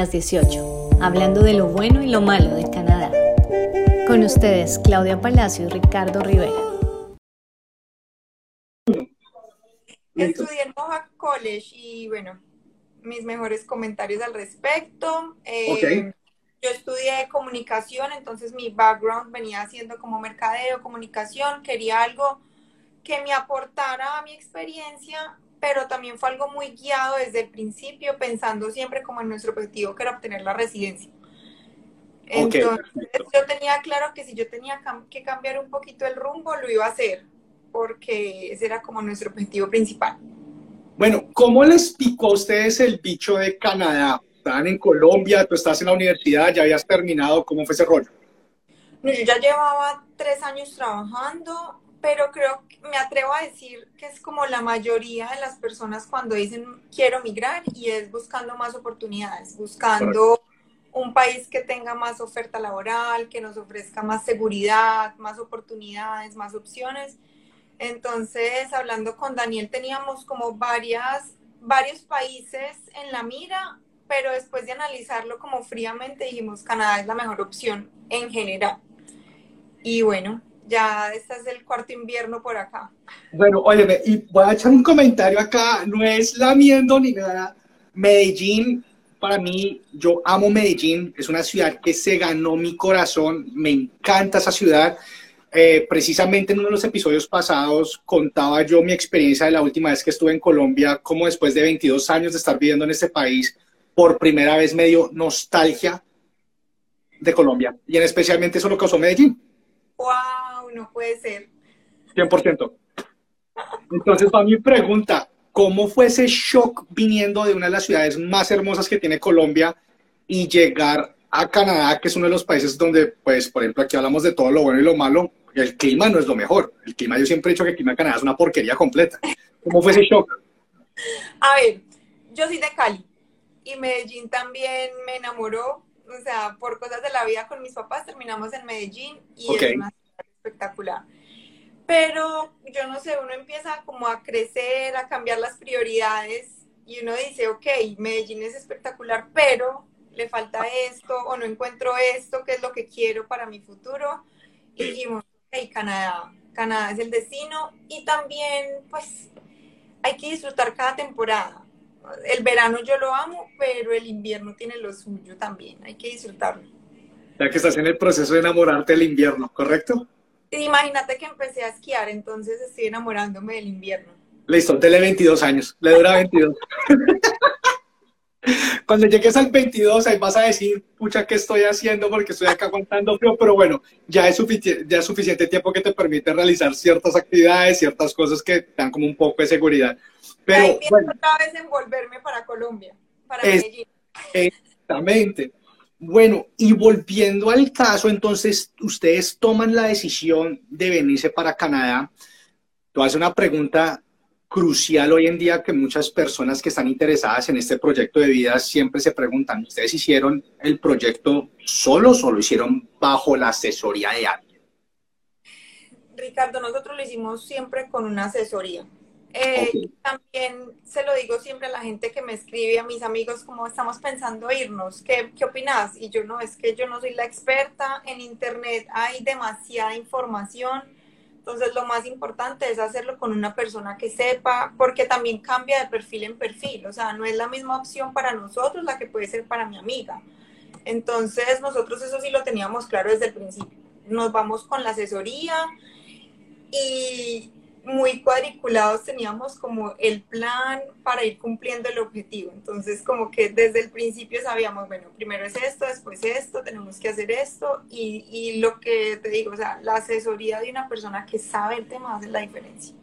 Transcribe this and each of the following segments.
Las 18, hablando de lo bueno y lo malo de Canadá. Con ustedes, Claudia Palacio y Ricardo Rivera. Estudié en Mohawk College y bueno, mis mejores comentarios al respecto. Eh, yo estudié comunicación, entonces mi background venía siendo como mercadeo, comunicación, quería algo que me aportara a mi experiencia pero también fue algo muy guiado desde el principio, pensando siempre como en nuestro objetivo, que era obtener la residencia. Entonces, yo tenía claro que si yo tenía que cambiar un poquito el rumbo, lo iba a hacer, porque ese era como nuestro objetivo principal. Bueno, ¿cómo les picó a ustedes el bicho de Canadá? Estaban en Colombia, tú estás en la universidad, ya habías terminado, ¿cómo fue ese rollo? yo ya llevaba tres años trabajando, pero creo que me atrevo a decir que es como la mayoría de las personas cuando dicen quiero migrar y es buscando más oportunidades, buscando un país que tenga más oferta laboral, que nos ofrezca más seguridad, más oportunidades, más opciones. Entonces, hablando con Daniel, teníamos como varias, varios países en la mira, pero después de analizarlo como fríamente dijimos, Canadá es la mejor opción en general. Y bueno, ya este es el cuarto invierno por acá. Bueno, óyeme, y voy a echar un comentario acá, no es lamiendo ni nada. Medellín, para mí, yo amo Medellín, es una ciudad que se ganó mi corazón, me encanta esa ciudad. Eh, precisamente en uno de los episodios pasados contaba yo mi experiencia de la última vez que estuve en Colombia, como después de 22 años de estar viviendo en este país, por primera vez me dio nostalgia de Colombia. Y en especialmente eso lo causó Medellín. ¡Wow! No puede ser. 100%. Entonces, para mi pregunta, ¿cómo fue ese shock viniendo de una de las ciudades más hermosas que tiene Colombia y llegar a Canadá, que es uno de los países donde, pues, por ejemplo, aquí hablamos de todo lo bueno y lo malo, el clima no es lo mejor. El clima, yo siempre he dicho que el clima de Canadá es una porquería completa. ¿Cómo fue ese shock? A ver, yo soy de Cali y Medellín también me enamoró. O sea, por cosas de la vida con mis papás terminamos en Medellín y es una espectacular. Pero yo no sé, uno empieza como a crecer, a cambiar las prioridades y uno dice, ok, Medellín es espectacular, pero le falta esto o no encuentro esto, que es lo que quiero para mi futuro. Y dijimos, ok, Canadá, Canadá es el destino y también pues hay que disfrutar cada temporada. El verano yo lo amo, pero el invierno tiene lo suyo también, hay que disfrutarlo. Ya que estás en el proceso de enamorarte del invierno, ¿correcto? Imagínate que empecé a esquiar, entonces estoy enamorándome del invierno. Listo, dele 22 años, le dura 22. Cuando llegues al 22, ahí vas a decir, pucha, ¿qué estoy haciendo? Porque estoy acá aguantando frío, pero bueno, ya es, ya es suficiente tiempo que te permite realizar ciertas actividades, ciertas cosas que te dan como un poco de seguridad. Pero, bueno, otra vez envolverme para Colombia, para Medellín. Exactamente. Bueno, y volviendo al caso, entonces ustedes toman la decisión de venirse para Canadá. A hacer una pregunta crucial hoy en día que muchas personas que están interesadas en este proyecto de vida siempre se preguntan, ¿ustedes hicieron el proyecto solos o lo hicieron bajo la asesoría de alguien? Ricardo, nosotros lo hicimos siempre con una asesoría. Eh, también se lo digo siempre a la gente que me escribe, a mis amigos, como estamos pensando irnos, ¿qué, ¿qué opinas? Y yo no, es que yo no soy la experta en Internet, hay demasiada información, entonces lo más importante es hacerlo con una persona que sepa, porque también cambia de perfil en perfil, o sea, no es la misma opción para nosotros la que puede ser para mi amiga. Entonces nosotros eso sí lo teníamos claro desde el principio. Nos vamos con la asesoría y, muy cuadriculados teníamos como el plan para ir cumpliendo el objetivo. Entonces, como que desde el principio sabíamos, bueno, primero es esto, después esto, tenemos que hacer esto. Y, y lo que te digo, o sea, la asesoría de una persona que sabe el tema hace la diferencia.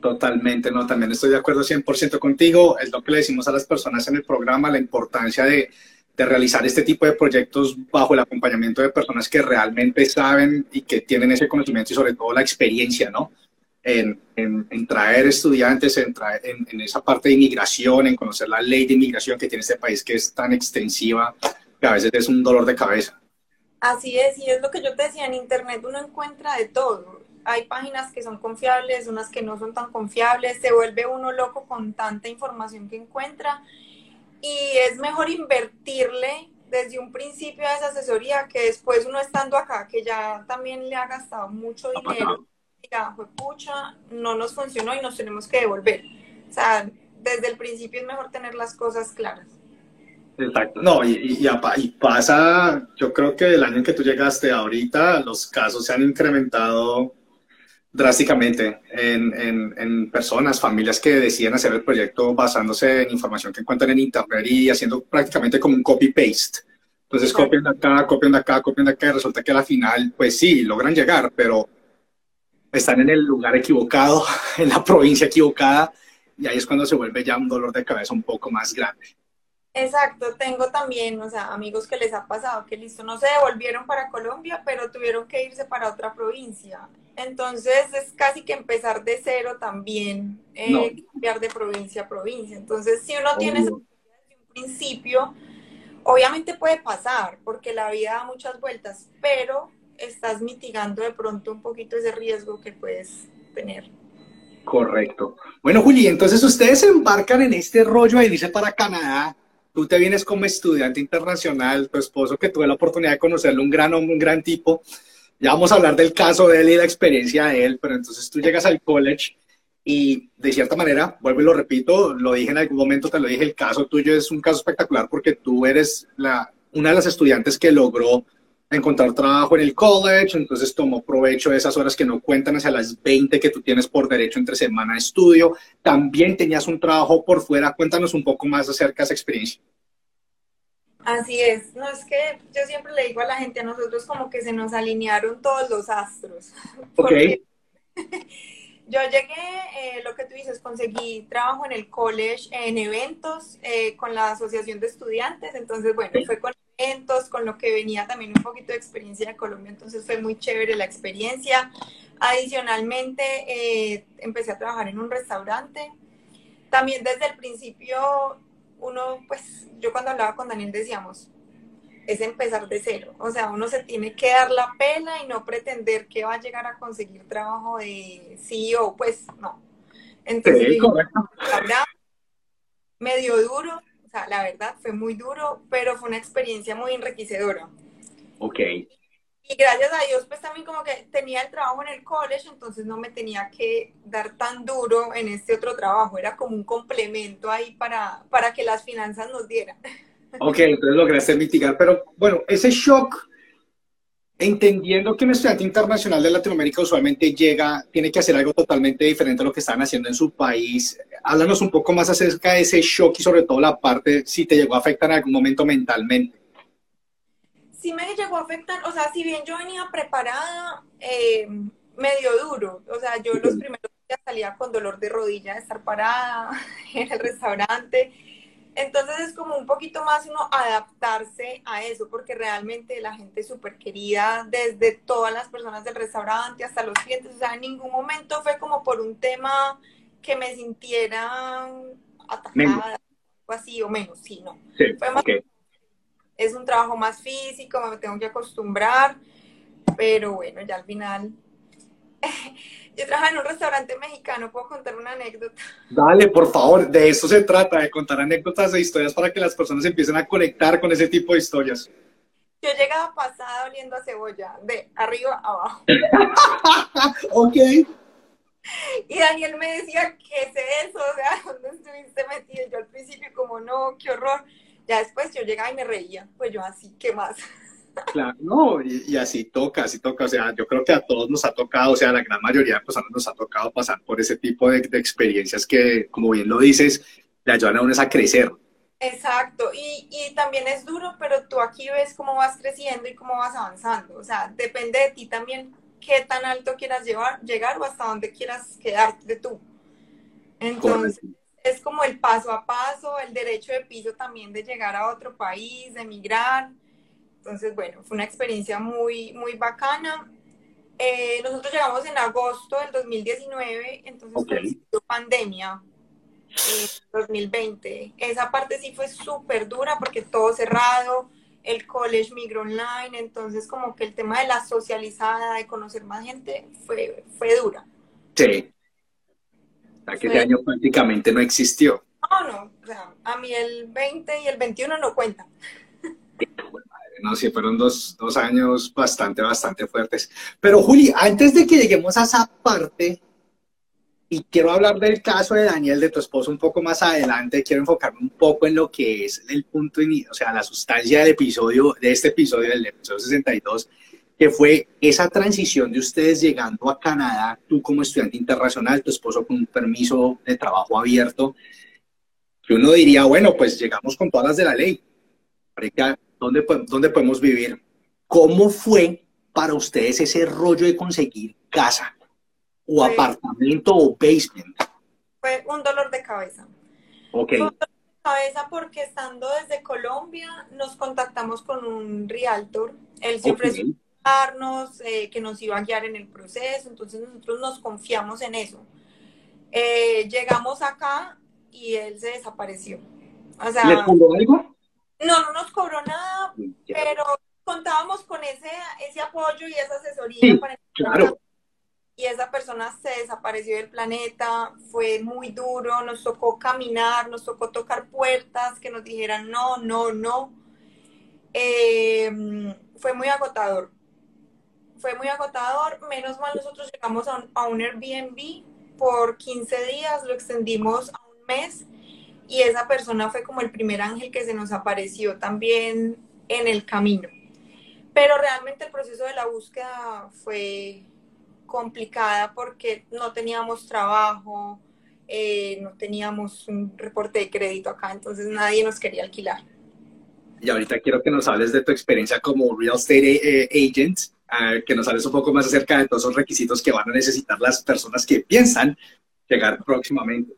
Totalmente, no, también estoy de acuerdo 100% contigo. Es lo que le decimos a las personas en el programa, la importancia de, de realizar este tipo de proyectos bajo el acompañamiento de personas que realmente saben y que tienen ese conocimiento y sobre todo la experiencia, ¿no? En, traer estudiantes, en, en, esa parte de inmigración, en conocer la ley de inmigración que tiene este país que es tan extensiva que a veces es un dolor de cabeza. Así es, y es lo que yo te decía, en Internet uno encuentra de todo. Hay páginas que son confiables, unas que no son tan confiables, se vuelve uno loco con tanta información que encuentra. y es mejor invertirle desde un principio a esa asesoría que después uno estando acá, que ya también le ha gastado mucho dinero, diga, fue pucha, no nos funcionó y nos tenemos que devolver. O sea, desde el principio es mejor tener las cosas claras. Exacto. No, y, y, pasa, yo creo que el año en que tú llegaste ahorita, los casos se han incrementado drásticamente en, en, en, personas, familias que deciden hacer el proyecto basándose en información que encuentran en internet y haciendo prácticamente como un copy-paste. Entonces copian de acá, copian de acá, copian de acá, y resulta que al final, pues sí, logran llegar, pero están en el lugar equivocado, en la provincia equivocada, y ahí es cuando se vuelve ya un dolor de cabeza un poco más grande. Exacto, tengo también, o sea, amigos que les ha pasado que listo, no se devolvieron para Colombia, pero tuvieron que irse para otra provincia. Entonces es casi que empezar de cero también, eh, cambiar de provincia a provincia. Entonces, si uno tiene desde un principio, obviamente puede pasar, porque la vida da muchas vueltas, pero estás mitigando de pronto un poquito ese riesgo que puedes tener. Correcto. Bueno, Juli, entonces ustedes embarcan en este rollo de irse para Canadá tú te vienes como estudiante internacional, tu esposo que tuve la oportunidad de conocerlo, un gran hombre, un gran tipo. Ya vamos a hablar del caso de él y la experiencia de él, pero entonces tú llegas al college y de cierta manera, vuelvo y lo repito, lo dije en algún momento, te lo dije, el caso tuyo es un caso espectacular porque tú eres la, una de las estudiantes que logró encontrar trabajo en el college, entonces tomó provecho de esas horas que no cuentan hacia las 20 que tú tienes por derecho entre semana de estudio. También tenías un trabajo por fuera. Cuéntanos un poco más acerca de esa experiencia. Así es, no es que yo siempre le digo a la gente, a nosotros como que se nos alinearon todos los astros. Ok. yo llegué, eh, lo que tú dices, conseguí trabajo en el college, en eventos, eh, con la asociación de estudiantes, entonces bueno, fue con con lo que venía también un poquito de experiencia de Colombia, entonces fue muy chévere la experiencia. Adicionalmente, eh, empecé a trabajar en un restaurante. También desde el principio, uno, pues yo cuando hablaba con Daniel decíamos, es empezar de cero. O sea, uno se tiene que dar la pena y no pretender que va a llegar a conseguir trabajo de CEO, pues no. Entonces, medio duro, o sea, la verdad fue muy duro, pero fue una experiencia muy enriquecedora. Ok. Y gracias a Dios, pues también como que tenía el trabajo en el college, entonces no me tenía que dar tan duro en este otro trabajo. Era como un complemento ahí para, para que las finanzas nos dieran. Ok, entonces lograste mitigar, pero bueno, ese shock entendiendo que un estudiante internacional de Latinoamérica usualmente llega, tiene que hacer algo totalmente diferente a lo que están haciendo en su país. Háblanos un poco más acerca de ese shock y sobre todo la parte, si te llegó a afectar en algún momento mentalmente. Sí me llegó a afectar, o sea, si bien yo venía preparada, eh, medio duro, o sea, yo los primeros días salía con dolor de rodilla de estar parada en el restaurante entonces es como un poquito más uno adaptarse a eso, porque realmente la gente es súper querida, desde todas las personas del restaurante hasta los clientes, o sea, en ningún momento fue como por un tema que me sintiera atacada, o así, o menos, sí, no. fue más, Es un trabajo más físico, me tengo que acostumbrar, pero bueno, ya al final Yo trabajaba en un restaurante mexicano, ¿puedo contar una anécdota? Dale, por favor, de eso se trata, de contar anécdotas e historias para que las personas empiecen a conectar con ese tipo de historias. Yo llegaba pasada oliendo a cebolla, de arriba a abajo. ok. Y Daniel me decía, ¿qué es eso? O sea, ¿dónde estuviste metido? Yo al principio como, no, qué horror. Ya después yo llegaba y me reía. Pues yo así, ¿qué más? Claro, no, y, así toca, así toca. O sea, yo creo que a todos nos ha tocado, o sea, a la gran mayoría de personas nos ha tocado pasar por ese tipo de, experiencias que, como bien lo dices, le ayudan a uno a crecer. Exacto, y, y, también es duro, pero tú aquí ves cómo vas creciendo y cómo vas avanzando. O sea, depende de ti también qué tan alto quieras llevar, llegar o hasta dónde quieras quedarte tú. Entonces, es como el paso a paso, el derecho de piso también de llegar a otro país, de emigrar. Entonces, bueno, fue una experiencia muy, muy bacana. Eh, nosotros llegamos en agosto del 2019, entonces fue pandemia. En 2020. Esa parte sí fue súper dura porque todo cerrado, el college migró online, entonces como que el tema de la socializada, de conocer más gente, fue, fue dura. Sí. que ese año prácticamente no existió. No, no, o sea, a mí el 20 y el 21 no cuentan. No, sí, fueron dos, dos, años bastante, bastante fuertes. Pero Juli, antes de que lleguemos a esa parte, y quiero hablar del caso de Daniel, de tu esposo, un poco más adelante, quiero enfocarme un poco en lo que es el punto, o sea, la sustancia del episodio, de este episodio, del episodio 62, que fue esa transición de ustedes llegando a Canadá, tú como estudiante internacional, tu esposo con un permiso de trabajo abierto, que uno diría, bueno, pues llegamos con todas las de la ley. ¿Dónde, ¿Dónde podemos vivir? ¿Cómo fue para ustedes ese rollo de conseguir casa o apartamento o basement? Fue un dolor de cabeza. Ok. Fue un dolor de cabeza porque estando desde Colombia nos contactamos con un realtor. Él se ofreció eh, que nos iba a guiar en el proceso, entonces nosotros nos confiamos en eso. Eh, llegamos acá y él se desapareció. O sea, ¿Les cobró algo? No, no nos cobró nada, pero contábamos con ese, ese apoyo y esa asesoría para claro. Y esa persona se desapareció del planeta, fue muy duro, nos tocó caminar, nos tocó tocar puertas que nos dijeran no, no, no. Eh, fue muy agotador fue muy agotador. Menos mal nosotros llegamos a un, a un, Airbnb por 15 días, lo extendimos a un mes y esa persona fue como el primer ángel que se nos apareció también en el camino. Pero realmente el proceso de la búsqueda fue complicada porque no teníamos trabajo, eh, no teníamos un reporte de crédito acá, entonces nadie nos quería alquilar. Y ahorita quiero que nos hables de tu experiencia como real estate eh, agent que nos hables un poco más acerca de todos esos requisitos que van a necesitar las personas que piensan llegar próximamente.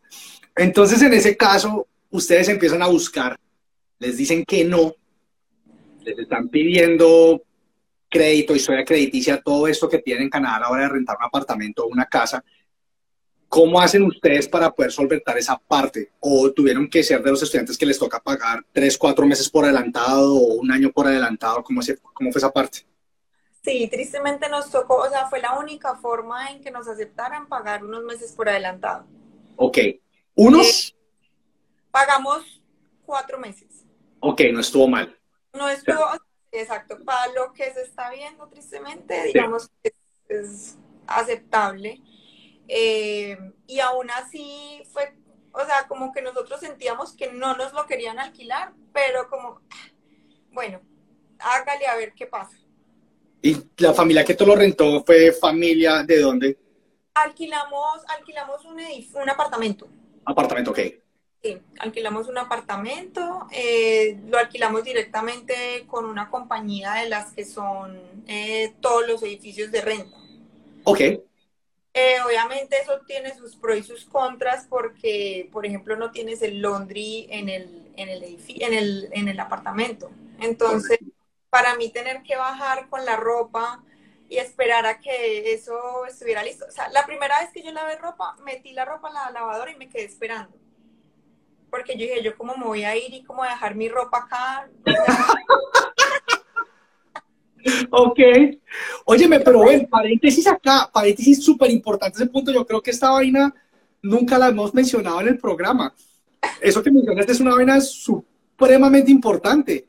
Entonces, en ese caso, ustedes empiezan a buscar, les dicen que no, les están pidiendo crédito, historia crediticia, todo esto que tienen en Canadá a la hora de rentar un apartamento o una casa. ¿Cómo hacen ustedes para poder solventar esa parte? ¿O tuvieron que ser de los estudiantes que les toca pagar tres, cuatro meses por adelantado o un año por adelantado? ¿Cómo, cómo fue esa parte? Sí, tristemente nos tocó, o sea, fue la única forma en que nos aceptaran pagar unos meses por adelantado. Ok. ¿Unos? Eh, pagamos cuatro meses. Ok, no estuvo mal. No estuvo, exacto, para lo que se está viendo tristemente, digamos que es, aceptable. Eh, y aún así fue, o sea, como que nosotros sentíamos que no nos lo querían alquilar, pero como, bueno, hágale a ver qué pasa. ¿Y la familia que te lo rentó fue familia de dónde? Alquilamos, alquilamos un, un apartamento. Apartamento, ok. Sí, alquilamos un apartamento, eh, lo alquilamos directamente con una compañía de las que son eh, todos los edificios de renta. Ok. Eh, obviamente eso tiene sus pros y sus contras porque, por ejemplo, no tienes el laundry en el, en el, en el, en el apartamento. Entonces, para mí tener que bajar con la ropa y esperar a que eso estuviera listo. O sea, la primera vez que yo lavé ropa, metí la ropa en la lavadora y me quedé esperando. Porque yo dije, yo cómo me voy a ir y cómo dejar mi ropa acá. ok. Óyeme, pero ven, paréntesis acá, paréntesis súper importante ese punto. Yo creo que esta vaina nunca la hemos mencionado en el programa. Eso que mencionaste es una vaina supremamente importante.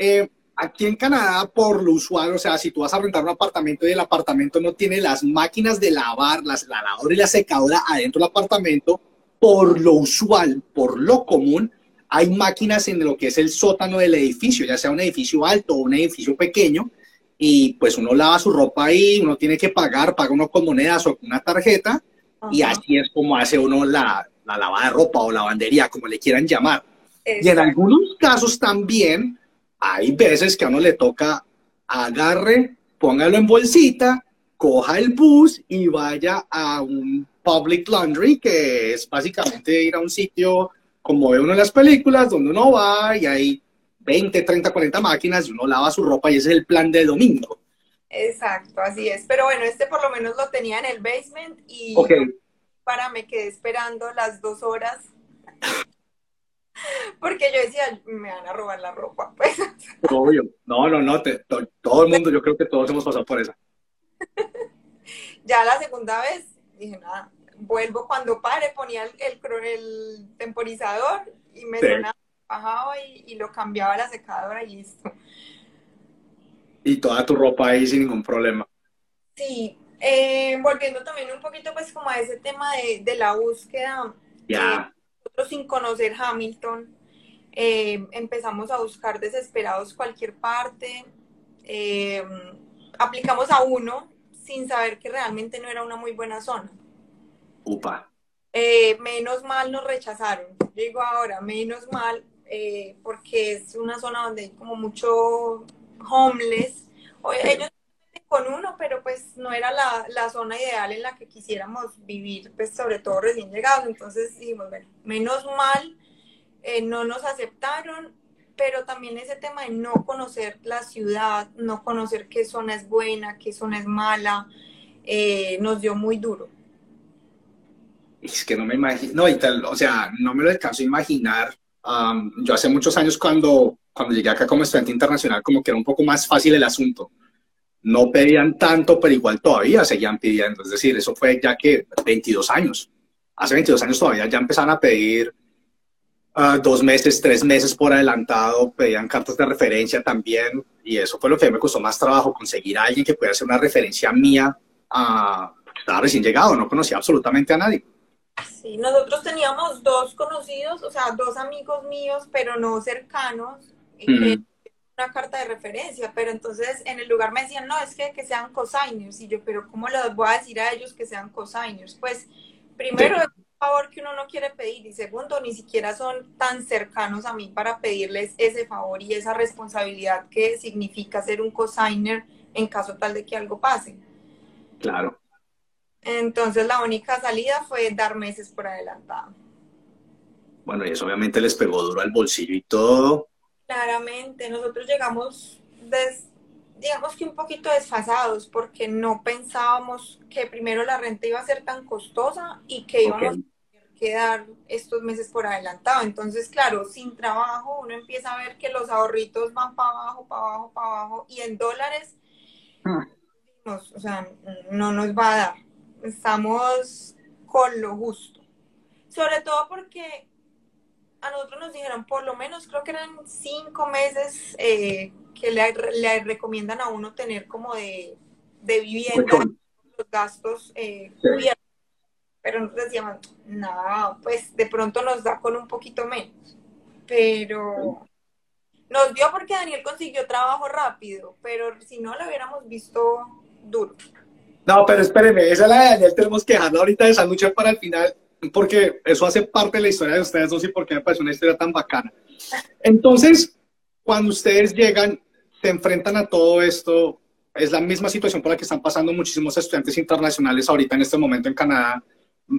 Eh, aquí en Canadá, por lo usual, o sea, si tú vas a rentar un apartamento y el apartamento no tiene las máquinas de lavar, las, la lavadora y la secadora adentro del apartamento, por lo usual, por lo común, hay máquinas en lo que es el sótano del edificio, ya sea un edificio alto o un edificio pequeño, y pues uno lava su ropa ahí, uno tiene que pagar, paga uno con monedas o con una tarjeta, y así es como hace uno la, la lavada de ropa o lavandería, como le quieran llamar. Y en algunos casos también hay veces que a uno le toca agarre, póngalo en bolsita, coja el bus y vaya a un public laundry, que es básicamente ir a un sitio como ve uno en las películas, donde uno va y hay 20, 30, 40 máquinas y uno lava su ropa y ese es el plan de domingo. Exacto, así es. Pero bueno, este por lo menos lo tenía en el basement y para me quedé esperando las dos horas porque yo decía, me van a robar la ropa, pues. Obvio. No, no, no, todo el mundo, yo creo que todos hemos pasado por eso. ya la segunda vez, dije, nada, vuelvo cuando pare, ponía el, el, temporizador y me bajaba y, y, lo cambiaba a la secadora y listo. Y toda tu ropa ahí sin ningún problema. Sí, eh, volviendo también un poquito pues como a ese tema de, de la búsqueda. Ya. nosotros sin conocer Hamilton, eh, empezamos a buscar desesperados cualquier parte. Eh, aplicamos a uno sin saber que realmente no era una muy buena zona. Upa. Eh, menos mal nos rechazaron. Digo ahora, menos mal, porque es una zona donde hay como mucho homeless. Ellos con uno, pero pues no era la, la, zona ideal en la que quisiéramos vivir, pues sobre todo recién llegados. Entonces dijimos, bueno, menos mal, eh, no nos aceptaron, pero también ese tema de no conocer la ciudad, no conocer qué zona es buena, qué zona es mala, eh, nos dio muy duro. Es que no me imagino, no, y tal, o sea, no me lo alcanzo a imaginar. yo hace muchos años cuando, cuando llegué acá como estudiante internacional, como que era un poco más fácil el asunto. No pedían tanto, pero igual todavía seguían pidiendo. Es decir, eso fue ya que 22 años. Hace 22 años todavía ya empezaron a pedir dos meses, tres meses por adelantado, pedían cartas de referencia también, y eso fue lo que me costó más trabajo, conseguir a alguien que pudiera hacer una referencia mía, a, estaba recién llegado, no conocía absolutamente a nadie. Sí, nosotros teníamos dos conocidos, o sea, dos amigos míos, pero no cercanos, una carta de referencia, pero entonces en el lugar me decían, no, es que, que sean cosigners, y yo, pero ¿cómo les voy a decir a ellos que sean cosigners? Pues primero favor que uno no quiere pedir y segundo, ni siquiera son tan cercanos a mí para pedirles ese favor y esa responsabilidad que significa ser un cosigner en caso tal de que algo pase. Claro. Entonces la única salida fue dar meses por adelantado. Bueno, y eso obviamente les pegó duro al bolsillo y todo. Claramente, nosotros llegamos desde digamos que un poquito desfasados porque no pensábamos que primero la renta iba a ser tan costosa y que íbamos a tener que dar estos meses por adelantado. Entonces, claro, sin trabajo uno empieza a ver que los ahorritos van para abajo, para abajo, para abajo y en dólares, ah. o sea, no nos va a dar. Estamos con lo justo. Sobre todo porque a nosotros nos dijeron por lo menos, creo que eran cinco meses. Eh, que le, recomiendan a uno tener como de, vivienda, los gastos eh, cubiertos. Pero nosotros decíamos, no, pues de pronto nos da con un poquito menos. Pero nos dio porque Daniel consiguió trabajo rápido, pero si no lo hubiéramos visto duro. No, pero espéreme, esa es la de Daniel, tenemos que dejarla ahorita de sándwich para el final, porque eso hace parte de la historia de ustedes dos y porque me parece una historia tan bacana. Entonces, cuando ustedes llegan, se enfrentan a todo esto. Es la misma situación por la que están pasando muchísimos estudiantes internacionales ahorita en este momento en Canadá.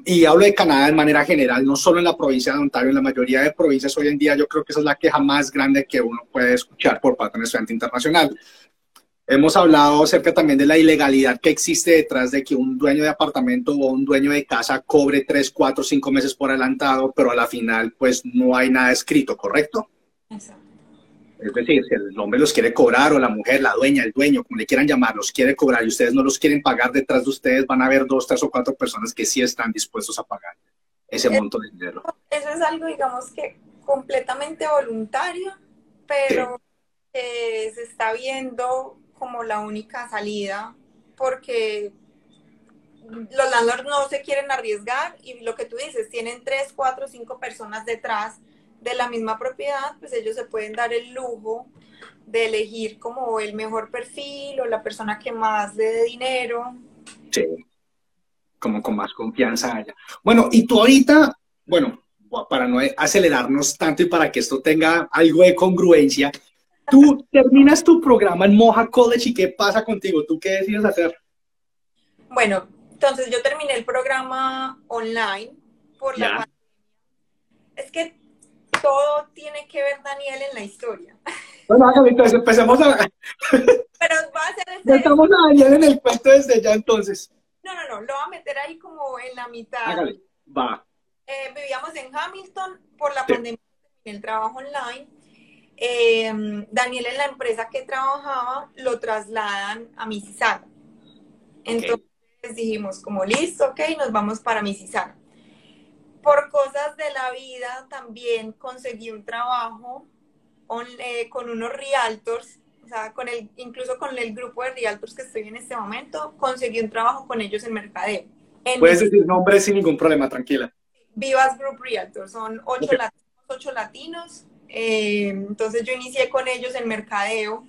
Y hablo de Canadá de manera general, no solo en la provincia de Ontario, en la mayoría de provincias hoy en día yo creo que esa es la queja más grande que uno puede escuchar por parte de un estudiante internacional. Hemos hablado acerca también de la ilegalidad que existe detrás de que un dueño de apartamento o un dueño de casa cobre tres, cuatro, cinco meses por adelantado, pero a la final pues no hay nada escrito, ¿correcto? Exacto. Es decir, si el hombre los quiere cobrar o la mujer, la dueña, el dueño, como le quieran llamar, los quiere cobrar y ustedes no los quieren pagar detrás de ustedes, van a haber dos, tres o cuatro personas que sí están dispuestos a pagar ese monto de dinero. Eso es algo, digamos que completamente voluntario, pero se está viendo como la única salida porque los landlords no se quieren arriesgar y lo que tú dices, tienen tres, cuatro, cinco personas detrás de la misma propiedad, pues ellos se pueden dar el lujo de elegir como el mejor perfil o la persona que más le dé dinero. Sí, como con más confianza haya. Bueno, y tú ahorita, bueno, para no acelerarnos tanto y para que esto tenga algo de congruencia, tú terminas tu programa en Moja College y ¿qué pasa contigo? ¿Tú qué decides hacer? Bueno, entonces yo terminé el programa online por la pandemia. Es que todo tiene que ver Daniel en la historia. Bueno, entonces empecemos a... Pero va a ser... Este... Estamos a Daniel en el cuento desde ya entonces. No, no, no, lo va a meter ahí como en la mitad. Hágale, va. Eh, vivíamos en Hamilton por la pandemia, en el trabajo online. Eh, Daniel en la empresa que trabajaba lo trasladan a Mississauga. Entonces, dijimos como listo, ok, nos vamos para Mississauga. Por cosas de la vida también conseguí un trabajo con, eh, con unos realtors, o sea, con el, incluso con el grupo de realtors que estoy en este momento, conseguí un trabajo con ellos en mercadeo. Puedes decir nombre sin ningún problema, tranquila. Vivas Group Realtors, son ocho, latinos, ocho latinos. Eh, entonces yo inicié con ellos en mercadeo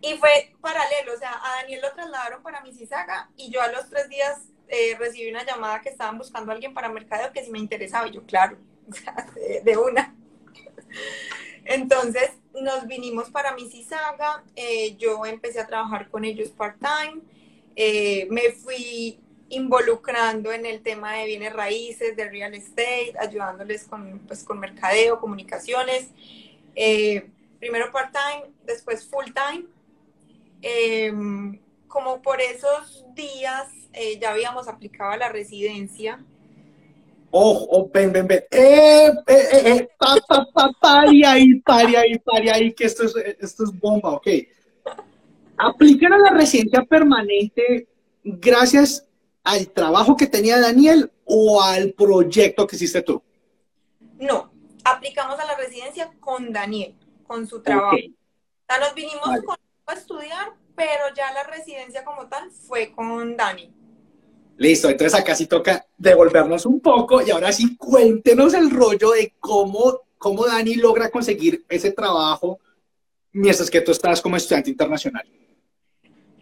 y fue paralelo, o sea, a Daniel lo trasladaron para Mississauga y yo a los tres días eh, recibí una llamada que estaban buscando a alguien para mercadeo que si me interesaba. Y yo, claro, de, una. Entonces nos vinimos para Mississauga, eh, yo empecé a trabajar con ellos part-time, eh, me fui involucrando en el tema de bienes raíces, de real estate, ayudándoles con, pues, con mercadeo, comunicaciones. primero part-time, después full-time. Em, como por esos días eh, ya habíamos aplicado a la residencia. Oh, oh, ven, ven, ven. Eh, eh, eh, eh ahí, pari ahí, pari ahí, que esto es, esto es bomba, ok. Aplicar a la residencia permanente gracias al trabajo que tenía Daniel o al proyecto que hiciste tú? No, aplicamos a la residencia con Daniel, con su trabajo. O sea, nos vinimos con a estudiar, pero ya la residencia como tal fue con Dani. Listo, entonces acá sí toca devolvernos un poco y ahora sí cuéntenos el rollo de cómo, cómo Dani logra conseguir ese trabajo mientras que tú estás como estudiante internacional.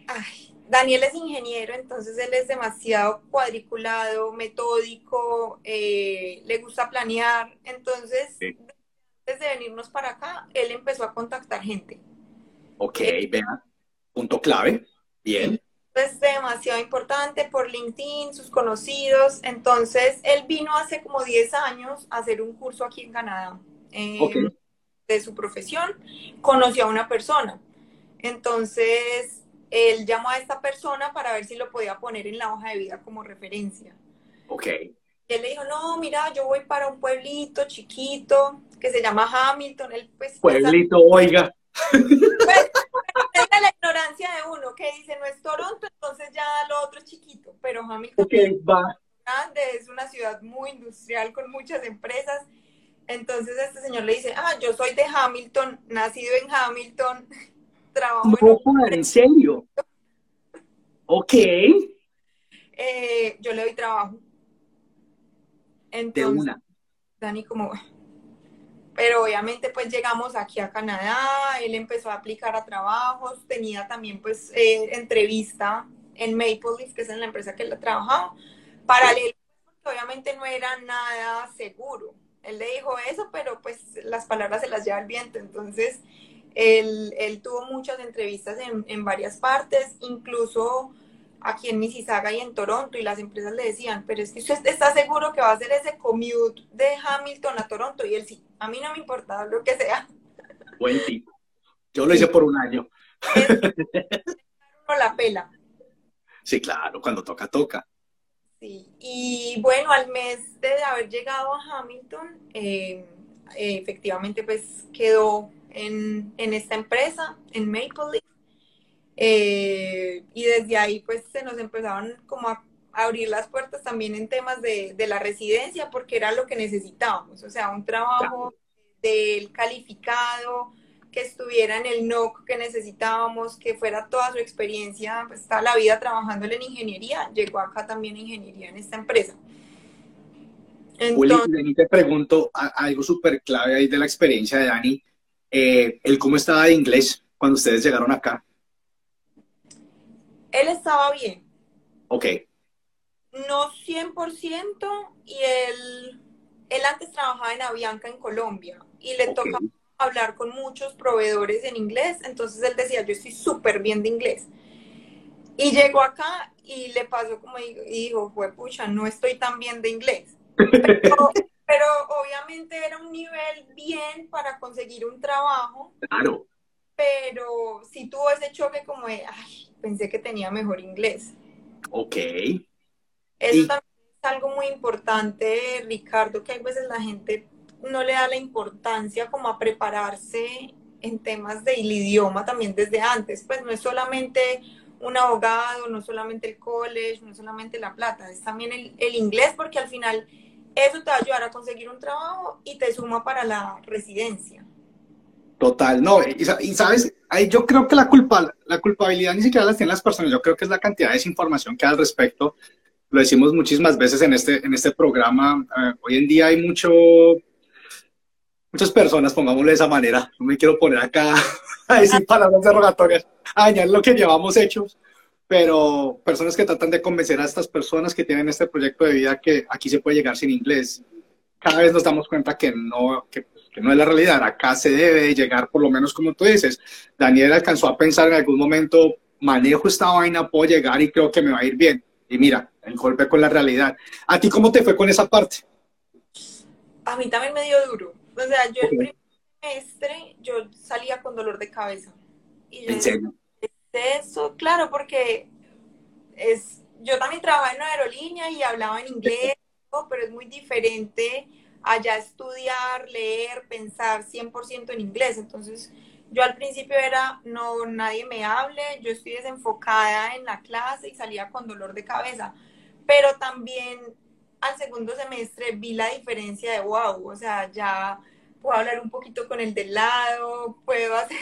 Ay, Daniel es ingeniero, entonces él es demasiado cuadriculado, metódico, eh, le gusta planear, entonces antes de venirnos para acá, él empezó a contactar gente. Ok, vea, punto clave, bien. Es demasiado importante por LinkedIn, sus conocidos. Entonces, él vino hace como 10 años a hacer un curso aquí en Canadá em, de su profesión. Conoció a una persona. Entonces, él llamó a esta persona para ver si lo podía poner en la hoja de vida como referencia. Ok. él le dijo, no, mira, yo voy para un pueblito chiquito que se llama Hamilton. Él, pues, pueblito, oiga. Pues, es la ignorancia de uno que dice no es Toronto, entonces ya lo otro es chiquito, pero Hamilton va. es una ciudad muy industrial con muchas empresas. Entonces este señor le dice, ah, yo soy de Hamilton, nacido en Hamilton, trabajo en... ¿En serio? Ok. Eh, yo le doy trabajo. Entonces, de una. Dani como, pero obviamente pues llegamos aquí a Canadá, él empezó a aplicar a trabajos, tenía también pues eh, entrevista en Maple Leaf, que es en la empresa que él ha trabajado, paralelo, porque obviamente no era nada seguro. Él le dijo eso, pero pues las palabras se las lleva el viento, entonces él, él tuvo muchas entrevistas en, en varias partes, incluso aquí en Mississauga y en Toronto y las empresas le decían, pero es que usted está seguro que va a hacer ese commute de Hamilton a Toronto y él sí, a mí no me importa lo que sea. Buen tipo. Yo lo hice por un año. la pela. Sí, claro, cuando toca, toca. Sí, y bueno, al mes de haber llegado a Hamilton, eh, efectivamente pues quedó en, en esta empresa, en Maple Leaf, eh, y desde ahí pues se nos empezaron como a abrir las puertas también en temas de, de la residencia porque era lo que necesitábamos, o sea, un trabajo del calificado, que estuviera en el NOC que necesitábamos, que fuera toda su experiencia, pues toda la vida trabajando en ingeniería, llegó acá también ingeniería en esta empresa. Entonces, te pregunto algo súper clave ahí de la experiencia de Dani, eh, el cómo estaba de inglés cuando ustedes llegaron acá él estaba bien. Ok. No 100% y él, él antes trabajaba en Avianca en Colombia y le tocaba hablar con muchos proveedores en inglés, entonces él decía, yo estoy súper bien de inglés. Y llegó acá y le pasó como y dijo, fue pucha, no estoy tan bien de inglés. Pero, pero, obviamente era un nivel bien para conseguir un trabajo. Claro. Pero sí tuvo ese choque como de, ay, pensé que tenía mejor inglés. Ok. Eso también es algo muy importante, Ricardo, que a veces la gente no le da la importancia como a prepararse en temas del idioma también desde antes. Pues no es solamente un abogado, no solamente el college, no solamente la plata, es también el, el inglés, porque al final eso te va a ayudar a conseguir un trabajo y te suma para la residencia. Total, no, y, sabes, ahí yo creo que la culpa, la culpabilidad ni siquiera la tienen las personas, yo creo que es la cantidad de desinformación que hay al respecto. Lo decimos muchísimas veces en este, en este programa. Eh, hoy en día hay mucho, muchas personas, pongámoslo de esa manera. No me quiero poner acá a decir palabras derogatorias, a dañar lo que llevamos hechos, pero personas que tratan de convencer a estas personas que tienen este proyecto de vida que aquí se puede llegar sin inglés. Cada vez nos damos cuenta que no, que que no es la realidad. Acá se debe llegar, por lo menos como tú dices. Daniel alcanzó a pensar en algún momento, manejo esta vaina, puedo llegar y creo que me va a ir bien. Y mira, el golpe con la realidad. ¿A ti cómo te fue con esa parte? A mí también me dio duro. O sea, yo el primer semestre, yo salía con dolor de cabeza. Y ¿En serio? ¿Es eso? Claro, porque es, yo también trabajaba en una aerolínea y hablaba en inglés, pero es muy diferente allá estudiar, leer, pensar 100% en inglés. Entonces, yo al principio era, no, nadie me hable, yo estoy desenfocada en la clase y salía con dolor de cabeza. Pero también al segundo semestre vi la diferencia de wow, o sea, ya puedo hablar un poquito con el del lado, puedo hacer...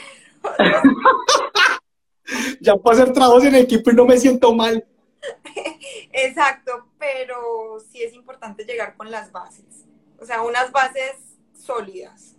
ya puedo hacer trabajos en equipo y no me siento mal. Exacto, pero sí es importante llegar con las bases. O sea, unas bases sólidas.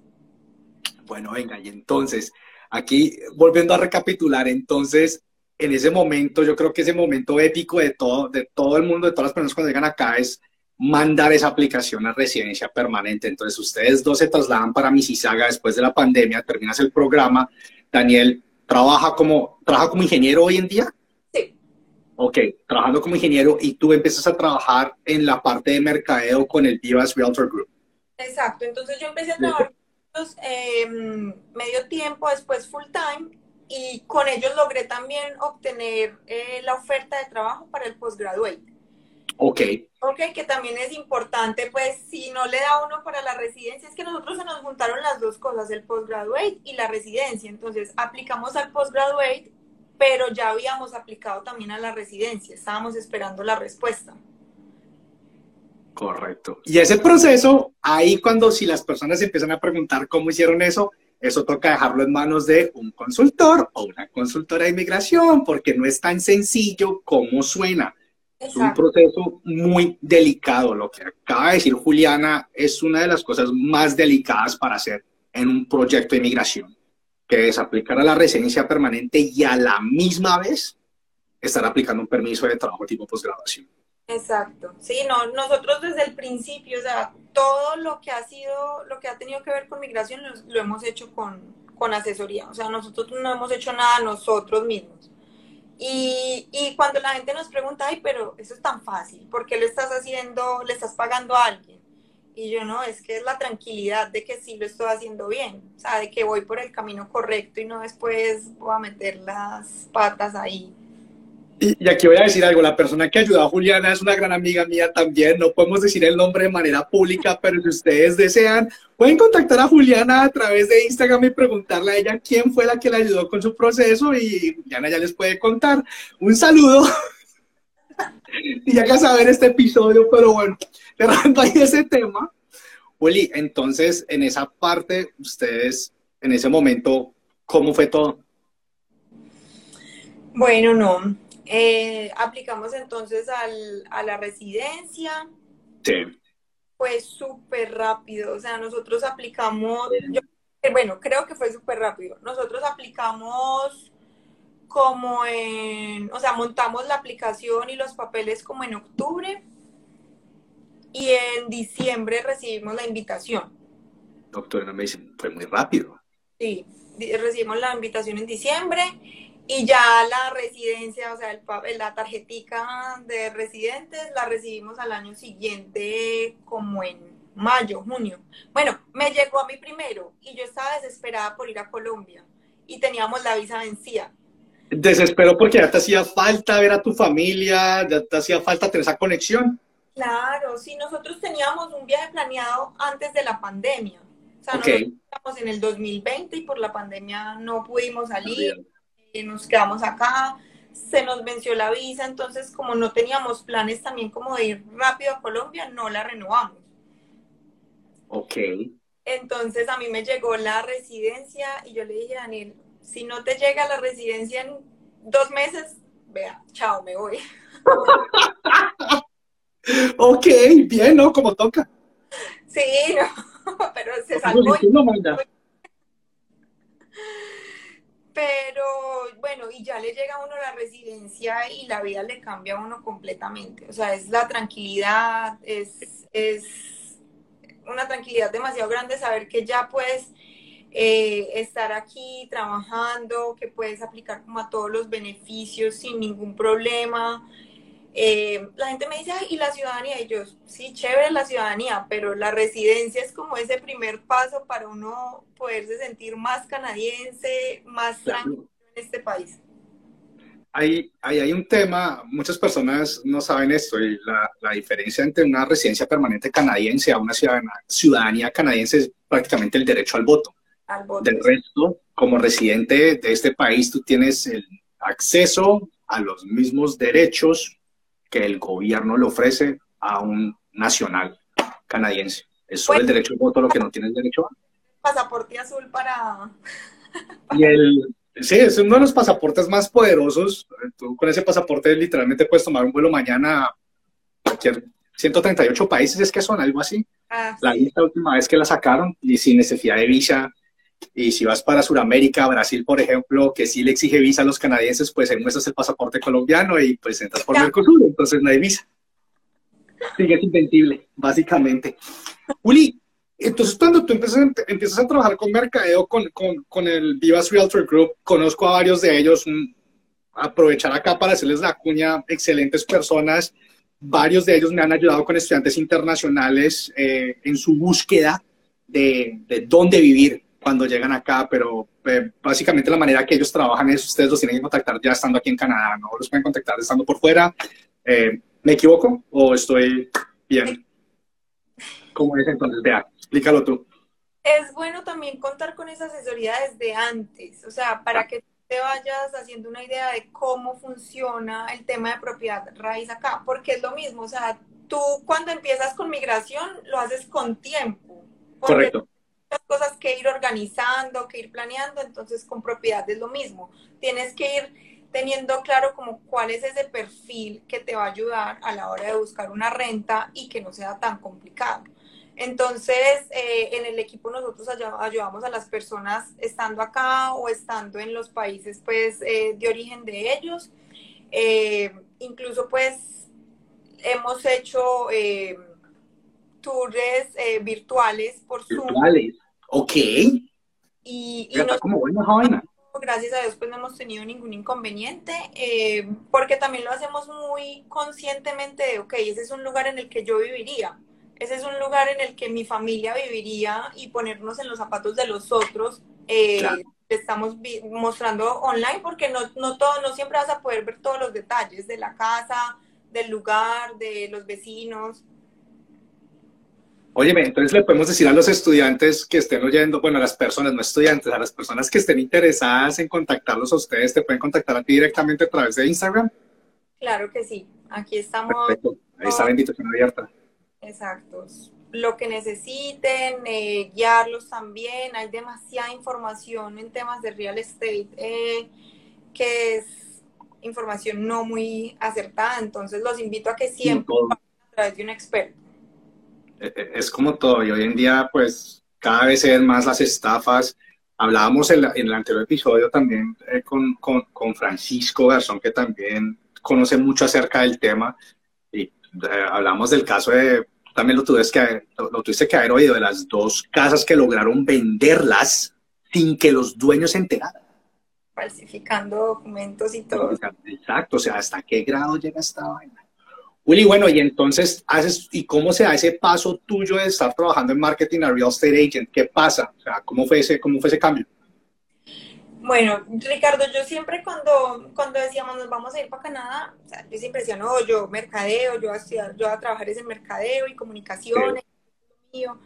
Bueno, venga, y entonces, aquí volviendo a recapitular, entonces, en ese momento, yo creo que ese momento épico de todo, de todo el mundo, de todas las personas cuando llegan acá es mandar esa aplicación a residencia permanente. Entonces, ustedes dos se trasladan para Mississauga después de la pandemia, terminas el programa. Daniel, ¿trabaja como, ¿trabaja como ingeniero hoy en día? Sí. Ok, trabajando como ingeniero y tú empiezas a trabajar en la parte de mercadeo con el Vivas Realtor Group. Exacto, entonces yo empecé a trabajar eh, medio tiempo, después full time, y con ellos logré también obtener eh, la oferta de trabajo para el postgraduate. Ok. Ok, que también es importante, pues si no le da uno para la residencia, es que nosotros se nos juntaron las dos cosas, el postgraduate y la residencia. Entonces aplicamos al postgraduate, pero ya habíamos aplicado también a la residencia, estábamos esperando la respuesta. Correcto. Y ese proceso, ahí cuando si las personas empiezan a preguntar cómo hicieron eso, eso toca dejarlo en manos de un consultor o una consultora de inmigración, porque no es tan sencillo como suena. Es un proceso muy delicado. Lo que acaba de decir Juliana es una de las cosas más delicadas para hacer en un proyecto de inmigración, que es aplicar a la residencia permanente y a la misma vez estar aplicando un permiso de trabajo tipo posgraduación. Exacto, sí, no, nosotros desde el principio, o sea, todo lo que ha sido, lo que ha tenido que ver con migración lo, hemos hecho con, con, asesoría, o sea, nosotros no hemos hecho nada nosotros mismos. Y, y, cuando la gente nos pregunta, ay, pero eso es tan fácil, ¿por qué lo estás haciendo, le estás pagando a alguien? Y yo no, es que es la tranquilidad de que sí lo estoy haciendo bien, o sea, de que voy por el camino correcto y no después voy a meter las patas ahí. Y, aquí voy a decir algo, la persona que ayudó a Juliana es una gran amiga mía también, no podemos decir el nombre de manera pública, pero si ustedes desean, pueden contactar a Juliana a través de Instagram y preguntarle a ella quién fue la que le ayudó con su proceso y Juliana ya les puede contar. Un saludo. y ya que saber este episodio, pero bueno, cerrando ahí ese tema. Juli, entonces en esa parte, ustedes en ese momento, ¿cómo fue todo? Bueno, no, eh, aplicamos entonces al, a la residencia. Sí. Fue súper rápido, o sea, nosotros aplicamos, bueno, creo que fue súper rápido. Nosotros aplicamos como en, o sea, montamos la aplicación y los papeles como en octubre y en diciembre recibimos la invitación. Doctor, no me dicen, fue muy rápido. Sí, recibimos la invitación en diciembre y ya la residencia, o sea, el, la tarjetica de residentes la recibimos al año siguiente, como en mayo, junio. Bueno, me llegó a mí primero y yo estaba desesperada por ir a Colombia y teníamos la visa vencida. Desespero porque ya te hacía falta ver a tu familia, ya te hacía falta tener esa conexión. Claro, sí, nosotros teníamos un viaje planeado antes de la pandemia. O sea, okay. nosotros en el 2020 y por la pandemia no pudimos salir nos quedamos acá, se nos venció la visa, entonces como no teníamos planes también como de ir rápido a Colombia, no la renovamos. Ok. Entonces a mí me llegó la residencia y yo le dije a Daniel, si no te llega la residencia en dos meses, vea, chao, me voy. ok, bien, ¿no? Como toca. Sí, no, pero se salvó. Pero bueno, y ya le llega a uno la residencia y la vida le cambia a uno completamente. O sea, es la tranquilidad, es, es una tranquilidad demasiado grande saber que ya puedes eh, estar aquí trabajando, que puedes aplicar como a todos los beneficios sin ningún problema. Eh, la gente me dice, ¿y la ciudadanía? Y yo, sí, chévere la ciudadanía, pero la residencia es como ese primer paso para uno poderse sentir más canadiense, más tranquilo en este país. Hay, hay, hay, un tema, muchas personas no saben esto, y la, la diferencia entre una residencia permanente canadiense a una ciudadanía, ciudadanía canadiense es prácticamente el derecho al voto. Al voto. Del resto, como residente de este país, tú tienes el acceso a los mismos derechos que el gobierno le ofrece a un nacional canadiense. Es solo el derecho al voto lo que no tiene el derecho a. Pasaporte azul para... Y el, sí, es uno de los pasaportes más poderosos. Tú con ese pasaporte literalmente puedes tomar un vuelo mañana a cualquier 138 países, es que son algo así. Ah, La lista última vez que la sacaron y sin necesidad de visa. Y si vas para Sudamérica, Brasil, por ejemplo, que sí le exige visa a los canadienses, pues ahí muestras el pasaporte colombiano y pues entras por. Mercosur, entonces no hay visa. Sigue es invencible, básicamente. Uli, entonces cuando tú empiezas, empiezas a trabajar con mercadeo, con, con, con el Vivas Realtor Group, conozco a varios de ellos, un- aprovechar acá para hacerles la cuña, excelentes personas, varios de ellos me han ayudado con estudiantes internacionales eh, en su búsqueda de, de dónde vivir cuando llegan acá, pero eh, básicamente la manera que ellos trabajan es ustedes los tienen que contactar ya estando aquí en Canadá, no los pueden contactar estando por fuera. Eh, ¿Me equivoco o estoy bien? ¿Cómo es entonces? Vea, explícalo tú. Es bueno también contar con esa asesoría desde antes, o sea, para que te vayas haciendo una idea de cómo funciona el tema de propiedad raíz acá, porque es lo mismo, o sea, tú cuando empiezas con migración lo haces con tiempo. Correcto. Cosas que ir organizando, que ir planeando, entonces con propiedad es lo mismo. Tienes que ir teniendo claro como cuál es ese perfil que te va a ayudar a la hora de buscar una renta y que no sea tan complicado. Entonces, eh, en el equipo nosotros ay- ayudamos a las personas estando acá o estando en los países pues eh, de origen de ellos. Eh, incluso pues hemos hecho tours virtuales por Zoom Virtuales. Ok. y, y Ya está nos- como buena esa vaina. gracias a Dios pues no hemos tenido ningún inconveniente eh, porque también lo hacemos muy conscientemente de, ok, ese es un lugar en el que yo viviría, ese es un lugar en el que mi familia viviría y ponernos en los zapatos de los otros. eh, Claro. estamos mostrando online porque no, no todo, no siempre vas a poder ver todos los detalles de la casa, del lugar, de los vecinos. Óyeme, entonces le podemos decir a los estudiantes que estén oyendo, bueno, a las personas, no estudiantes, a las personas que estén interesadas en contactarlos a ustedes, te pueden contactar a ti directamente a través de Instagram. Claro que sí, aquí estamos. Perfecto. Ahí está la invitación abierta. Exactos. Lo que necesiten, eh, guiarlos también. Hay demasiada información en temas de real estate eh, que es información no muy acertada. Entonces los invito a que siempre a través de un experto. Eh, Es como todo, y hoy en día, pues, cada vez se ven más las estafas. Hablábamos en, la- en el anterior episodio también eh, con, con, con Francisco Garzón, que también conoce mucho acerca del tema, y eh, hablamos del caso de, también lo tuviste, que, lo, lo tuviste que haber oído, de las dos casas que lograron venderlas sin que los dueños se enteraran. falsificando documentos y todo. Exacto, o sea, ¿hasta qué grado llega esta vaina? Willy, bueno, y entonces, haces, ¿y cómo se da ese paso tuyo de estar trabajando en marketing a real estate agent? ¿Qué pasa? O sea, ¿cómo fue ese, cómo fue ese cambio? Bueno, Ricardo, yo siempre cuando, cuando decíamos nos vamos a ir para Canadá, o sea, yo siempre decía, no, yo mercadeo, yo voy a estudiar, yo voy a trabajar es en mercadeo y comunicaciones, mío.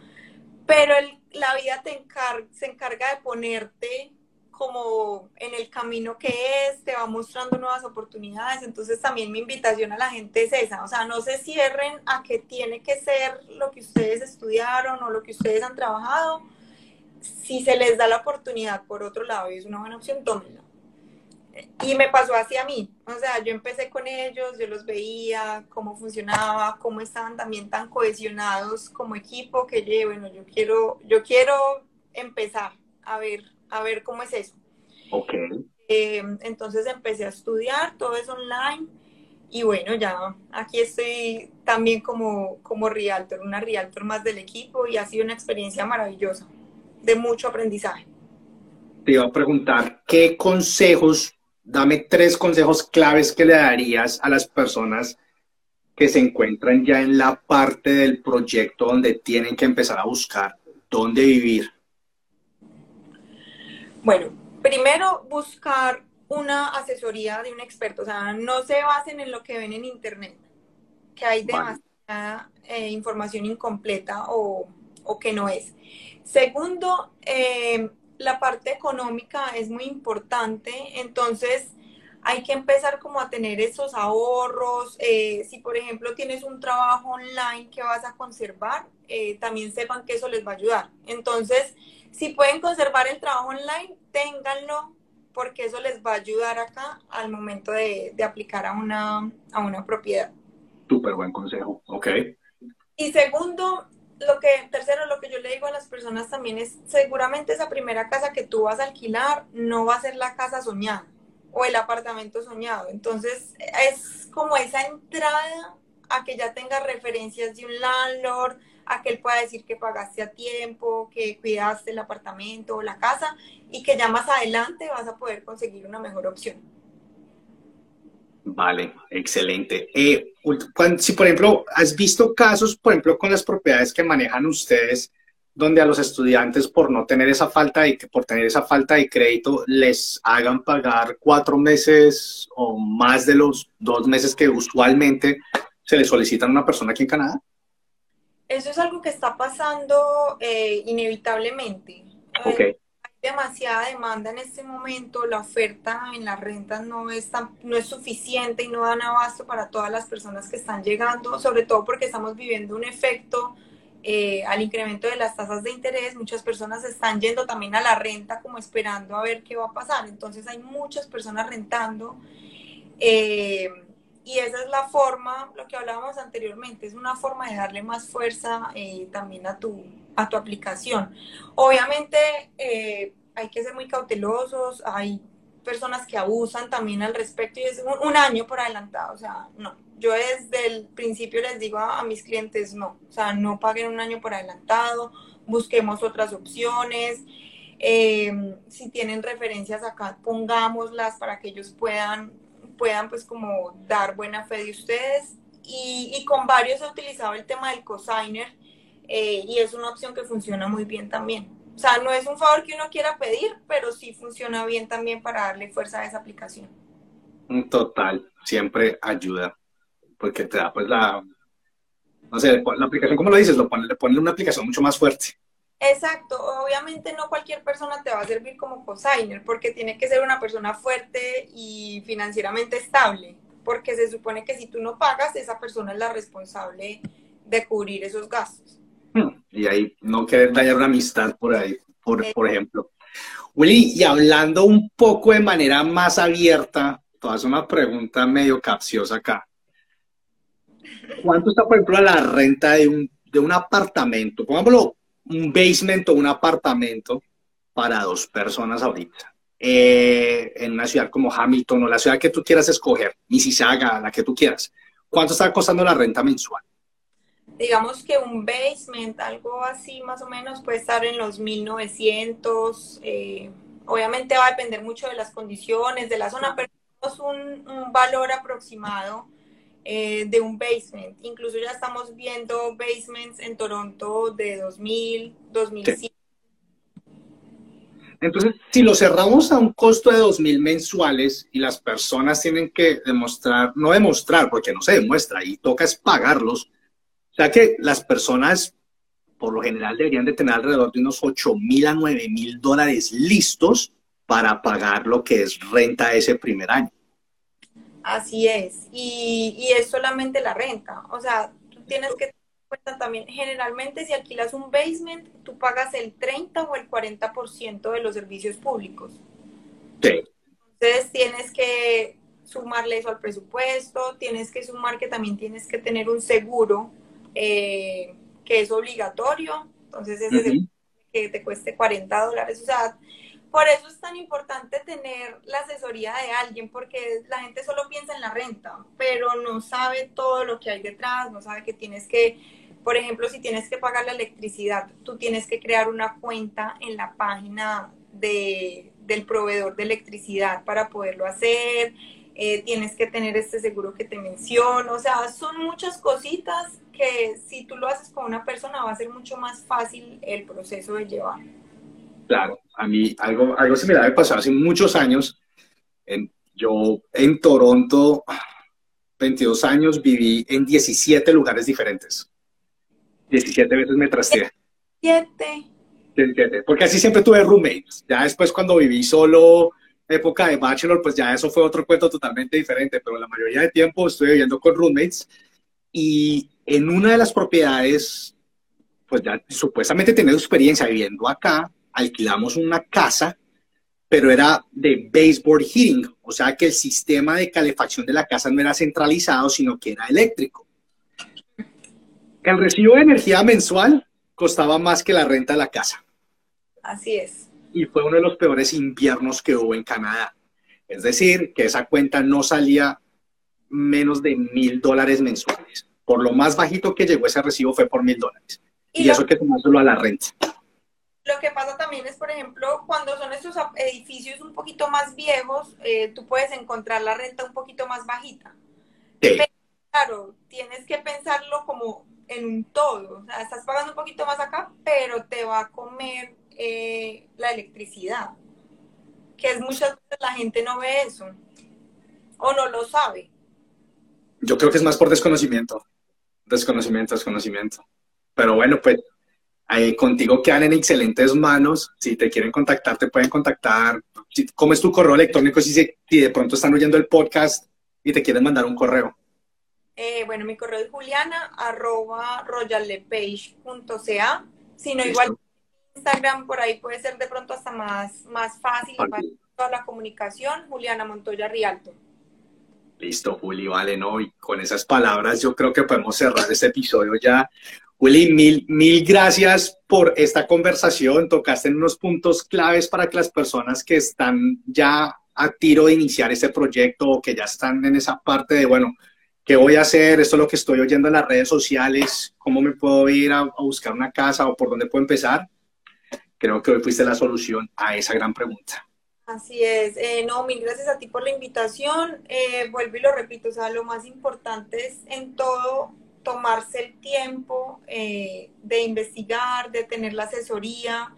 Pero el- la vida te encar- se encarga de ponerte como en el camino que es, te va mostrando nuevas oportunidades. Entonces también mi invitación a la gente es esa, o sea, no se cierren a que tiene que ser lo que ustedes estudiaron o lo que ustedes han trabajado. Si se les da la oportunidad por otro lado y es una buena opción, tómenla. Y me pasó así a mí, o sea, yo empecé con ellos, yo los veía, cómo funcionaba, cómo estaban también tan cohesionados como equipo, que bueno, yo quiero, yo quiero empezar a ver a ver cómo es eso. Ok. Eh, entonces empecé a estudiar, todo es online y bueno, ya aquí estoy también como, como Realtor, una Realtor más del equipo y ha sido una experiencia maravillosa, de mucho aprendizaje. Te iba a preguntar, ¿qué consejos, dame tres consejos claves que le darías a las personas que se encuentran ya en la parte del proyecto donde tienen que empezar a buscar dónde vivir? Bueno, primero buscar una asesoría de un experto, o sea, no se basen en lo que ven en internet, que hay demasiada eh, información incompleta o, que no es. Segundo, eh, la parte económica es muy importante, entonces hay que empezar como a tener esos ahorros. Eh, si por ejemplo tienes un trabajo online que vas a conservar, también sepan que eso les va a ayudar. Entonces, si pueden conservar el trabajo online, ténganlo porque eso les va a ayudar acá al momento de, aplicar a una, a una propiedad. Súper buen consejo, ok. Y segundo, lo que, tercero, lo que yo le digo a las personas también es, seguramente esa primera casa que tú vas a alquilar no va a ser la casa soñada o el apartamento soñado. Entonces, es como esa entrada a que ya tengas referencias de un landlord, a que él pueda decir que pagaste a tiempo, que cuidaste el apartamento o la casa y que ya más adelante vas a poder conseguir una mejor opción. Vale, excelente. Eh, si, por ejemplo, has visto casos, por ejemplo, con las propiedades que manejan ustedes, donde a los estudiantes, por no tener esa falta de, por tener esa falta de crédito, les hagan pagar cuatro meses o más de los dos meses que usualmente se le solicitan a una persona aquí en Canadá? Eso es algo que está pasando eh, inevitablemente. Hay demasiada demanda en este momento, la oferta en las rentas no es, no es suficiente y no dan abasto para todas las personas que están llegando, sobre todo porque estamos viviendo un efecto eh, al incremento de las tasas de interés. Muchas personas están yendo también a la renta como esperando a ver qué va a pasar. Entonces hay muchas personas rentando. Eh, y esa es la forma, lo que hablábamos anteriormente, es una forma de darle más fuerza eh, también a tu, a tu aplicación. Obviamente eh, hay que ser muy cautelosos, hay personas que abusan también al respecto y es un, año por adelantado, o sea, no. Yo desde el principio les digo a, mis clientes, no, o sea, no paguen un año por adelantado, busquemos otras opciones. Eh, si tienen referencias acá, pongámoslas para que ellos puedan puedan pues como dar buena fe de ustedes. Y, con varios he utilizado el tema del cosigner eh, y es una opción que funciona muy bien también. O sea, no es un favor que uno quiera pedir, pero sí funciona bien también para darle fuerza a esa aplicación. Total, siempre ayuda, porque te da pues la, no sé, la aplicación, como lo dices, lo pone, le pone una aplicación mucho más fuerte. Exacto, obviamente no cualquier persona te va a servir como cosigner porque tiene que ser una persona fuerte y financieramente estable, porque se supone que si tú no pagas, esa persona es la responsable de cubrir esos gastos. Y ahí no querer dañar una amistad por ahí, por, por ejemplo. Willy, y hablando un poco de manera más abierta, hacer una pregunta medio capciosa acá. ¿Cuánto está, por ejemplo, la renta de un, de un apartamento? Pongámoslo un basement o un apartamento para dos personas ahorita. Eh, en una ciudad como Hamilton o la ciudad que tú quieras escoger, Mississauga, la que tú quieras. ¿Cuánto está costando la renta mensual? Digamos que un basement, algo así más o menos, puede estar en los 1900. Eh, obviamente va a depender mucho de las condiciones, de la zona, pero es un, un valor aproximado eh, de un basement. Incluso ya estamos viendo basements en Toronto de 2000, 2005. Entonces, si lo cerramos a un costo de 2.000 mensuales y las personas tienen que demostrar, no demostrar, porque no se demuestra y toca es pagarlos, o sea que las personas por lo general deberían de tener alrededor de unos 8.000 a 9.000 dólares listos para pagar lo que es renta ese primer año. Así es, y, y es solamente la renta, o sea, tú tienes que cuenta también, generalmente si alquilas un basement, tú pagas el 30 o el 40% de los servicios públicos. Sí. Entonces tienes que sumarle eso al presupuesto, tienes que sumar que también tienes que tener un seguro eh, que es obligatorio, entonces ese es el que te cueste 40 dólares, o sea, por eso es tan importante tener la asesoría de alguien, porque la gente solo piensa en la renta, pero no sabe todo lo que hay detrás, no sabe que tienes que, por ejemplo, si tienes que pagar la electricidad, tú tienes que crear una cuenta en la página de, del proveedor de electricidad para poderlo hacer, eh, tienes que tener este seguro que te menciono, o sea, son muchas cositas que si tú lo haces con una persona va a ser mucho más fácil el proceso de llevar. Claro, a mí algo, algo similar me pasó hace muchos años. En, yo en Toronto, 22 años, viví en 17 lugares diferentes. 17 veces me trasteé. 17. 17. Porque así siempre tuve roommates. Ya después cuando viví solo, época de bachelor, pues ya eso fue otro cuento totalmente diferente. Pero la mayoría de tiempo estuve viviendo con roommates. Y en una de las propiedades, pues ya supuestamente tenía experiencia viviendo acá, alquilamos una casa, pero era de baseboard heating, o sea que el sistema de calefacción de la casa no era centralizado, sino que era eléctrico. El recibo de energía mensual costaba más que la renta de la casa. Así es. Y fue uno de los peores inviernos que hubo en Canadá. Es decir, que esa cuenta no salía menos de mil dólares mensuales. Por lo más bajito que llegó ese recibo fue por mil dólares. Y, eso que solo a la renta. Lo que pasa también es, por ejemplo, cuando son estos edificios un poquito más viejos, eh, tú puedes encontrar la renta un poquito más bajita. Pero, claro, tienes que pensarlo como en un todo. O sea, estás pagando un poquito más acá, pero te va a comer eh, la electricidad. Que es muchas veces la gente no ve eso. O no lo sabe. Yo creo que es más por desconocimiento. Desconocimiento, desconocimiento. Pero bueno, pues contigo quedan en excelentes manos. Si te quieren contactar, te pueden contactar. ¿Cómo es tu correo electrónico si, si de pronto están oyendo el podcast y te quieren mandar un correo? Eh, bueno, mi correo es juliana arroba royallepage.ca. Si no, igual Instagram por ahí puede ser de pronto hasta más, más fácil para toda la comunicación. Juliana Montoya Rialto. Listo, Juli, vale, ¿no? Y con esas palabras yo creo que podemos cerrar este episodio ya. Willy, mil, mil gracias por esta conversación. Tocaste en unos puntos claves para que las personas que están ya a tiro de iniciar este proyecto o que ya están en esa parte de, bueno, ¿qué voy a hacer? Esto es lo que estoy oyendo en las redes sociales. ¿Cómo me puedo ir a, buscar una casa o por dónde puedo empezar? Creo que hoy fuiste la solución a esa gran pregunta. Así es. Eh, no, mil gracias a ti por la invitación. Eh, vuelvo y lo repito, o sea, lo más importante es en todo tomarse el tiempo eh, de investigar, de tener la asesoría,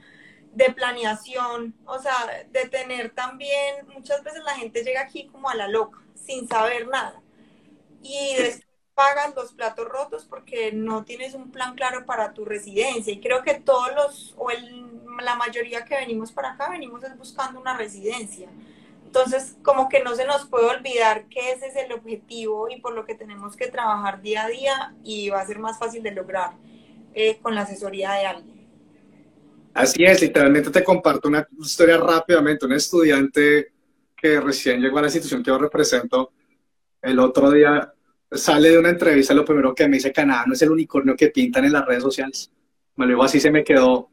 de planeación, o sea, de tener también, muchas veces la gente llega aquí como a la loca, sin saber nada. Y después pagas los platos rotos porque no tienes un plan claro para tu residencia. Y creo que todos los, o la mayoría que venimos para acá, venimos buscando una residencia. Entonces, como que no se nos puede olvidar que ese es el objetivo y por lo que tenemos que trabajar día a día y va a ser más fácil de lograr eh, con la asesoría de alguien. Así es, literalmente te comparto una historia rápidamente. Un estudiante que recién llegó a la institución que yo represento, el otro día sale de una entrevista, lo primero que me dice, Canadá no es el unicornio que pintan en las redes sociales. Me lo así, se me quedó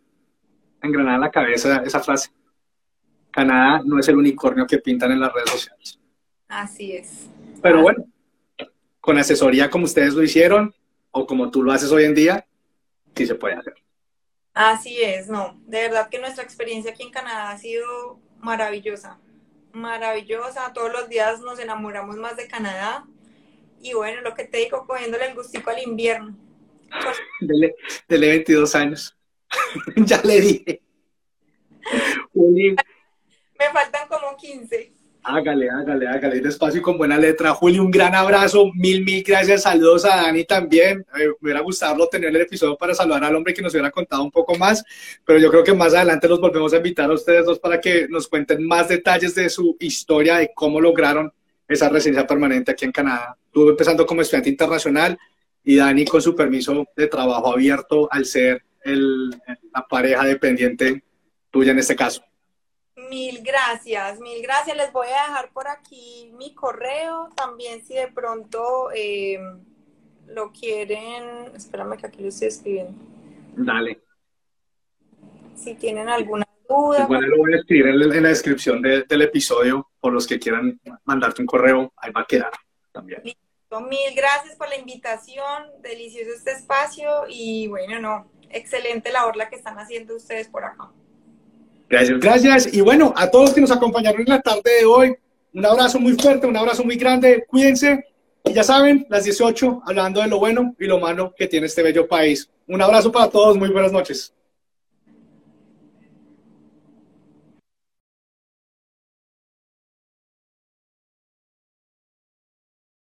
engranada en la cabeza esa frase. Canadá no es el unicornio que pintan en las redes sociales. Así es. Pero bueno, con asesoría como ustedes lo hicieron o como tú lo haces hoy en día, sí se puede hacer. Así es, no. De verdad que nuestra experiencia aquí en Canadá ha sido maravillosa. Maravillosa. Todos los días nos enamoramos más de Canadá. Y bueno, lo que te digo, cogiéndole el gustico al invierno. Dele, dele 22 años. ya le dije. Me faltan como 15. Hágale, hágale, hágale, despacio y con buena letra. Julio, un gran abrazo, mil, mil gracias, saludos a Dani también. Eh, me hubiera gustado tener el episodio para saludar al hombre que nos hubiera contado un poco más, pero yo creo que más adelante los volvemos a invitar a ustedes dos para que nos cuenten más detalles de su historia, de cómo lograron esa residencia permanente aquí en Canadá. Estuve empezando como estudiante internacional y Dani con su permiso de trabajo abierto al ser el, la pareja dependiente tuya en este caso. Mil gracias, mil gracias. Les voy a dejar por aquí mi correo también si de pronto eh, lo quieren. Espérame que aquí lo estoy escribiendo. Dale. Si tienen alguna duda. Bueno, lo voy a escribir en, la descripción del episodio por los que quieran mandarte un correo. Ahí va a quedar también. Listo. Mil gracias por la invitación. Delicioso este espacio y bueno, no, excelente labor la que están haciendo ustedes por acá. Gracias, gracias. Y bueno, a todos que nos acompañaron en la tarde de hoy, un abrazo muy fuerte, un abrazo muy grande. Cuídense. Y ya saben, las 18, hablando de lo bueno y lo malo que tiene este bello país. Un abrazo para todos, muy buenas noches.